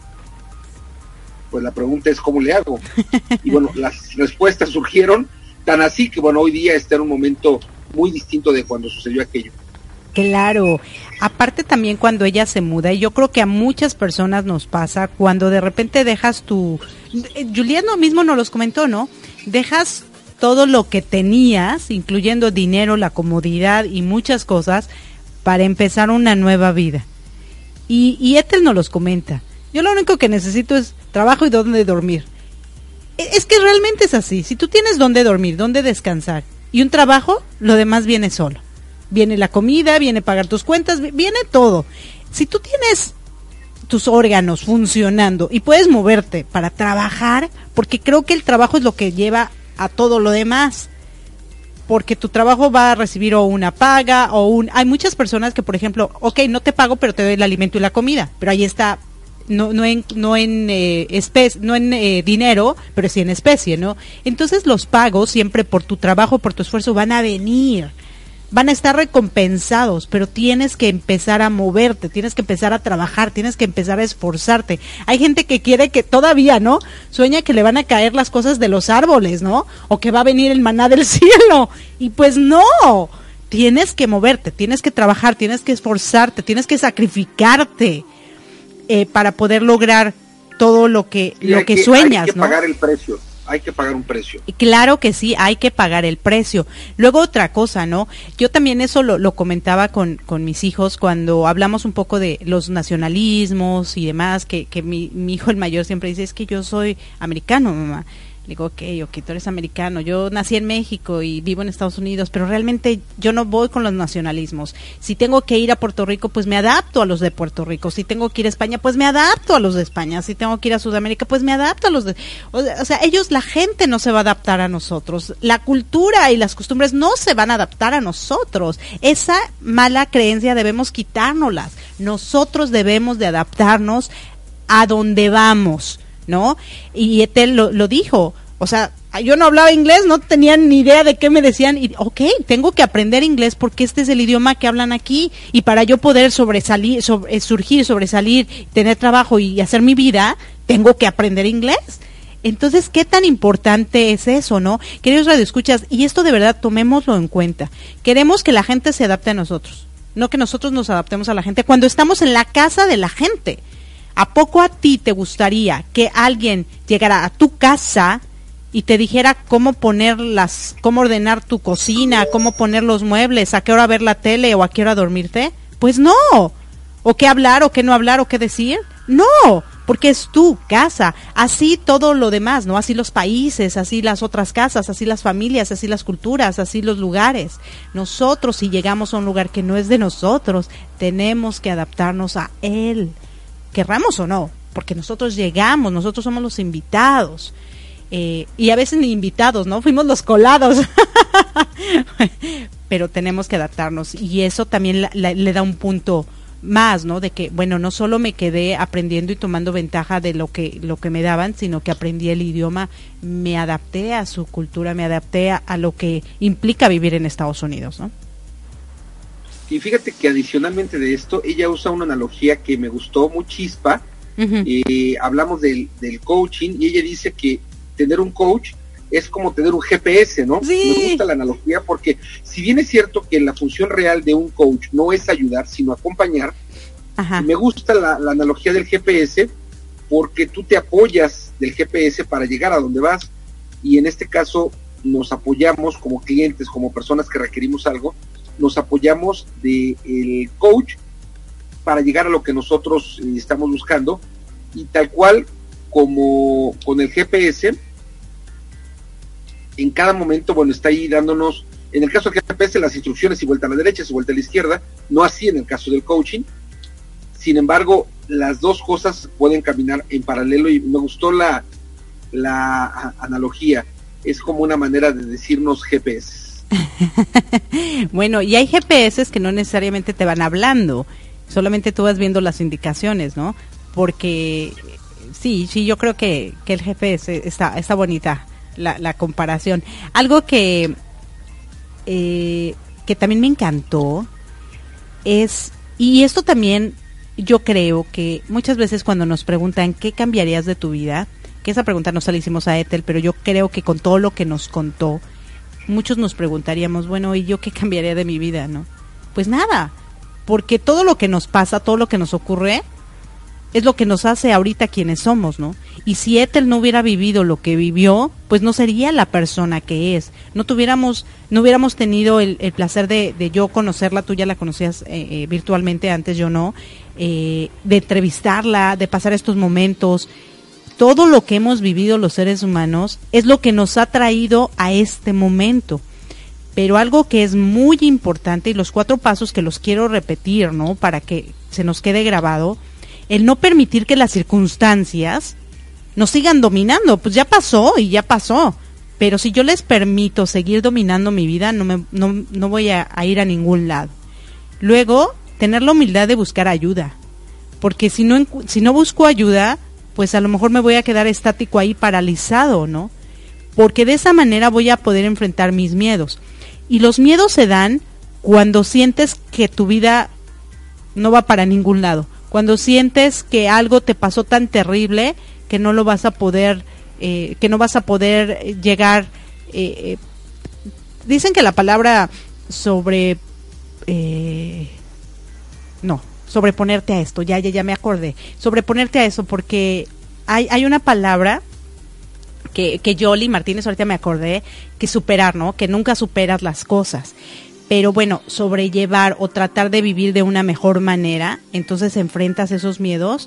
pues la pregunta es cómo le hago. Y bueno, *laughs* las respuestas surgieron tan así que bueno, hoy día está en un momento muy distinto de cuando sucedió aquello. Claro, aparte también cuando ella se muda, y yo creo que a muchas personas nos pasa cuando de repente dejas tu, eh, Juliano mismo nos los comentó, ¿no? Dejas todo lo que tenías, incluyendo dinero, la comodidad y muchas cosas, para empezar una nueva vida. Y, y Ethel nos los comenta. Yo lo único que necesito es trabajo y dónde dormir. E, es que realmente es así. Si tú tienes dónde dormir, dónde descansar y un trabajo, lo demás viene solo. Viene la comida, viene pagar tus cuentas, viene todo. Si tú tienes tus órganos funcionando y puedes moverte para trabajar, porque creo que el trabajo es lo que lleva a todo lo demás. Porque tu trabajo va a recibir o una paga o un... Hay muchas personas que, por ejemplo, ok, no te pago, pero te doy el alimento y la comida, pero ahí está no, no en, no en, eh, no en eh, dinero, pero sí en especie, ¿no? Entonces los pagos siempre por tu trabajo, por tu esfuerzo van a venir. van a estar recompensados, pero tienes que empezar a moverte, tienes que empezar a trabajar, tienes que empezar a esforzarte. Hay gente que quiere que todavía, ¿no? Sueña que le van a caer las cosas de los árboles, ¿no? O que va a venir el maná del *laughs* cielo. Y pues no, tienes que moverte, tienes que trabajar, tienes que esforzarte, tienes que sacrificarte eh, para poder lograr todo lo que, lo que, sueñas, hay que pagar el precio hay que pagar un precio. Claro que sí, hay que pagar el precio. Luego otra cosa, ¿no? Yo también eso lo, lo comentaba con, con, mis hijos cuando hablamos un poco de los nacionalismos y demás, que, que mi, mi hijo el mayor siempre dice, es que yo soy americano, mamá digo, ok, ok, tú eres americano, yo nací en México y vivo en Estados Unidos, pero realmente yo no voy con los nacionalismos. Si tengo que ir a Puerto Rico, pues me adapto a los de Puerto Rico. Si tengo que ir a España, pues me adapto a los de España. Si tengo que ir a Sudamérica, pues me adapto a los de... O sea, ellos, la gente no se va a adaptar a nosotros. La cultura y las costumbres no se van a adaptar a nosotros. Esa mala creencia debemos quitárnoslas. Nosotros debemos de adaptarnos a donde vamos ¿no? Y Etel lo, lo dijo, o sea, yo no hablaba inglés, no tenía ni idea de qué me decían y ok, tengo que aprender inglés porque este es el idioma que hablan aquí y para yo poder sobresalir, sobre, eh, surgir, sobresalir, tener trabajo y hacer mi vida, tengo que aprender inglés. Entonces, ¿qué tan importante es eso, no? Queridos radioescuchas, y esto de verdad tomémoslo en cuenta. Queremos que la gente se adapte a nosotros, no que nosotros nos adaptemos a la gente cuando estamos en la casa de la gente. ¿A poco a ti te gustaría que alguien llegara a tu casa y te dijera cómo poner las, cómo ordenar tu cocina, cómo poner los muebles, a qué hora ver la tele o a qué hora dormirte? Pues no. ¿O qué hablar o qué no hablar o qué decir? No, porque es tu casa. Así todo lo demás, ¿no? Así los países, así las otras casas, así las familias, así las culturas, así los lugares. Nosotros, si llegamos a un lugar que no es de nosotros, tenemos que adaptarnos a él querramos o no, porque nosotros llegamos, nosotros somos los invitados. Eh, y a veces ni invitados, ¿no? Fuimos los colados. *laughs* Pero tenemos que adaptarnos y eso también le da un punto más, ¿no? De que, bueno, no solo me quedé aprendiendo y tomando ventaja de lo que, lo que me daban, sino que aprendí el idioma, me adapté a su cultura, me adapté a, a lo que implica vivir en Estados Unidos, ¿no? Y fíjate que adicionalmente de esto, ella usa una analogía que me gustó muy chispa. Eh, hablamos del, del, coaching y ella dice que tener un coach es como tener un GPS, ¿no? Me gusta la analogía porque si bien es cierto que la función real de un coach no es ayudar, sino acompañar, me gusta la, la analogía del GPS porque tú te apoyas del GPS para llegar a donde vas y en este caso nos apoyamos como clientes, como personas que requerimos algo, nos apoyamos del el coach para llegar a lo que nosotros eh, estamos buscando. Y tal cual como con el GPS en cada momento bueno está ahí dándonos en el caso del GPS las instrucciones y vuelta a la derecha y vuelta a la izquierda no así en el caso del coaching. Sin embargo las dos cosas pueden caminar en paralelo y me gustó la la analogía. Es como una manera de decirnos GPS *laughs* bueno, y hay GPS que no necesariamente te van hablando, solamente tú vas viendo las indicaciones, ¿no? Porque sí, sí, yo creo que, que el GPS está, está bonita la, comparación. Algo que, eh, que también me encantó es, y esto también yo creo que muchas veces cuando nos preguntan qué cambiarías de tu vida, que esa pregunta no se la hicimos a Ethel, pero yo creo que con todo lo que nos contó, muchos nos preguntaríamos, bueno, ¿y yo qué cambiaría de mi vida, no? Pues nada, porque todo lo que nos pasa, todo lo que nos ocurre, es lo que nos hace ahorita quienes somos, ¿no? Y si Ethel no hubiera vivido lo que vivió, pues no sería la persona que es. No tuviéramos, no hubiéramos tenido el, placer de, de, yo conocerla, tú ya la conocías eh, eh, virtualmente, antes yo no, eh, de entrevistarla, de pasar estos momentos, todo lo que hemos vivido los seres humanos es lo que nos ha traído a este momento. Pero algo que es muy importante y los cuatro pasos que los quiero repetir, ¿no? Para que se nos quede grabado, el no permitir que las circunstancias nos sigan dominando, pues ya pasó y ya pasó. Pero si yo les permito seguir dominando mi vida, no, me, no, no voy a, ir a ningún lado. Luego, tener la humildad de buscar ayuda. Porque si no, si no busco ayuda, pues a lo mejor me voy a quedar estático ahí paralizado, ¿no? Porque de esa manera voy a poder enfrentar mis miedos. Y los miedos se dan cuando sientes que tu vida no va para ningún lado, cuando sientes que algo te pasó tan terrible que no lo vas a poder, eh, que no vas a poder llegar. Eh, eh, dicen que la palabra sobre, no, sobreponerte a esto, ya, ya, ya me acordé, sobreponerte a eso porque hay, hay una palabra que, que Yoli Martínez ahorita me acordé, que superar, ¿no? Que nunca superas las cosas pero bueno, sobrellevar o tratar de vivir de una mejor manera, entonces enfrentas esos miedos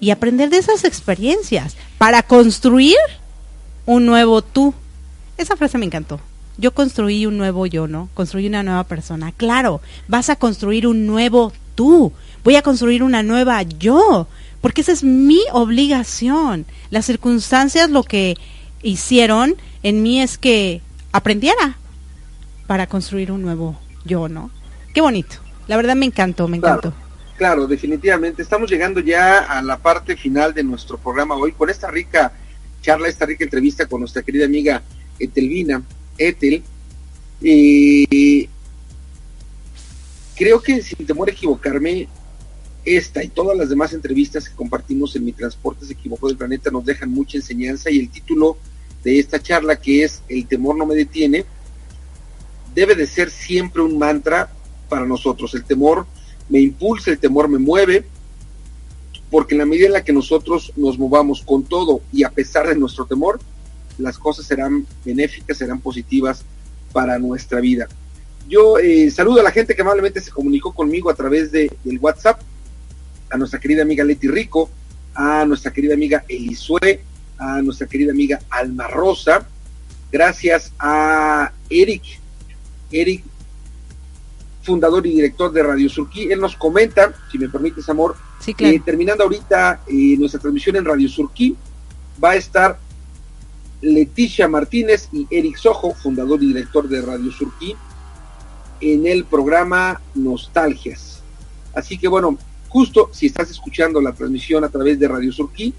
y aprender de esas experiencias para construir un nuevo tú. Esa frase me encantó. Yo construí un nuevo yo, ¿no? Construí una nueva persona. Claro, vas a construir un nuevo tú. Voy a construir una nueva yo, porque esa es mi obligación. Las circunstancias lo que hicieron en mí es que aprendiera, para construir un nuevo yo, ¿no? Qué bonito. La verdad me encantó, me encantó. Claro, definitivamente. Estamos llegando ya a la parte final de nuestro programa hoy con esta rica charla, esta rica entrevista con nuestra querida amiga Etelvina, Etel. Y creo que sin temor a equivocarme, esta y todas las demás entrevistas que compartimos en Mi Transporte se equivocó del planeta nos dejan mucha enseñanza y el título de esta charla que es El temor no me detiene, debe de ser siempre un mantra para nosotros. El temor me impulsa, el temor me mueve, porque en la medida en la que nosotros nos movamos con todo y a pesar de nuestro temor, las cosas serán benéficas, serán positivas para nuestra vida. Yo eh, saludo a la gente que amablemente se comunicó conmigo a través de, del WhatsApp, a nuestra querida amiga Leti Rico, a nuestra querida amiga Elisue, a nuestra querida amiga Alma Rosa, gracias a Eric Eric, fundador y director de Radio Surquí. Él nos comenta, si me permites, amor, que terminando ahorita eh, nuestra transmisión en Radio Surquí, va a estar Leticia Martínez y Eric Sojo, fundador y director de Radio Surquí, en el programa Nostalgias. Así que bueno, justo si estás escuchando la transmisión a través de Radio Surquí,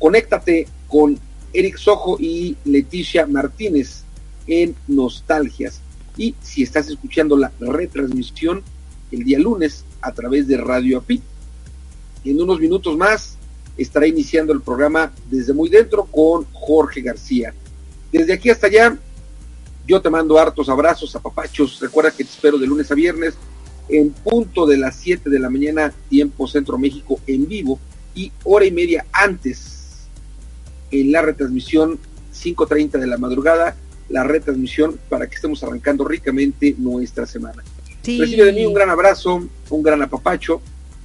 conéctate con Eric Sojo y Leticia Martínez en Nostalgias. Y si estás escuchando la retransmisión el día lunes a través de Radio API, en unos minutos más estará iniciando el programa desde muy dentro con Jorge García. Desde aquí hasta allá, yo te mando hartos abrazos, a papachos. Recuerda que te espero de lunes a viernes en punto de las 7 de la mañana, tiempo Centro México en vivo, y hora y media antes en la retransmisión 5.30 de la madrugada la retransmisión para que estemos arrancando ricamente nuestra semana. Recibe de mí un gran abrazo, un gran apapacho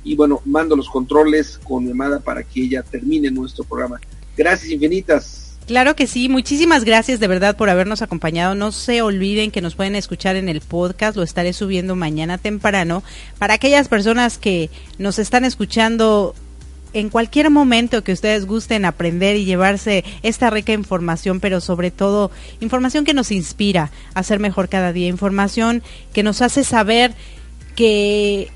y bueno, mando los controles con mi amada para que ella termine nuestro programa. Gracias infinitas. Claro que sí, muchísimas gracias de verdad por habernos acompañado. No se olviden que nos pueden escuchar en el podcast, lo estaré subiendo mañana temprano. Para aquellas personas que nos están escuchando en cualquier momento que ustedes gusten aprender y llevarse esta rica información, pero sobre todo información que nos inspira a ser mejor cada día, información que nos hace saber que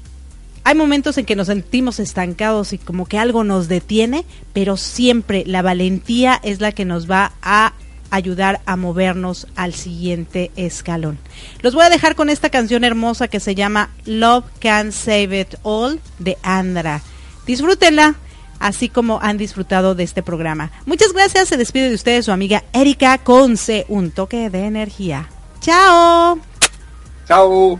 hay momentos en que nos sentimos estancados y como que algo nos detiene, pero siempre la valentía es la que nos va a ayudar a movernos al siguiente escalón. Los voy a dejar con esta canción hermosa que se llama Love Can Save It All de Andra. Disfrútenla, así como han disfrutado de este programa. Muchas gracias, se despide de ustedes su amiga Erika Conce, un toque de energía. Chao. Chao.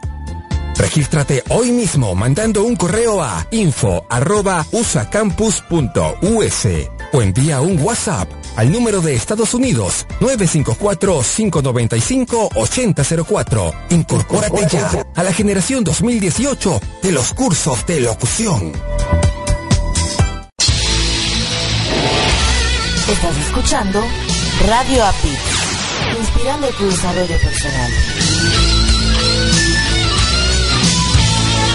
Regístrate hoy mismo mandando un correo a info.usacampus.us o envía un WhatsApp al número de Estados Unidos 954-595-8004. Incorpórate ya a la generación 2018 de los cursos de locución. Estás escuchando Radio API, inspirando tu desarrollo personal.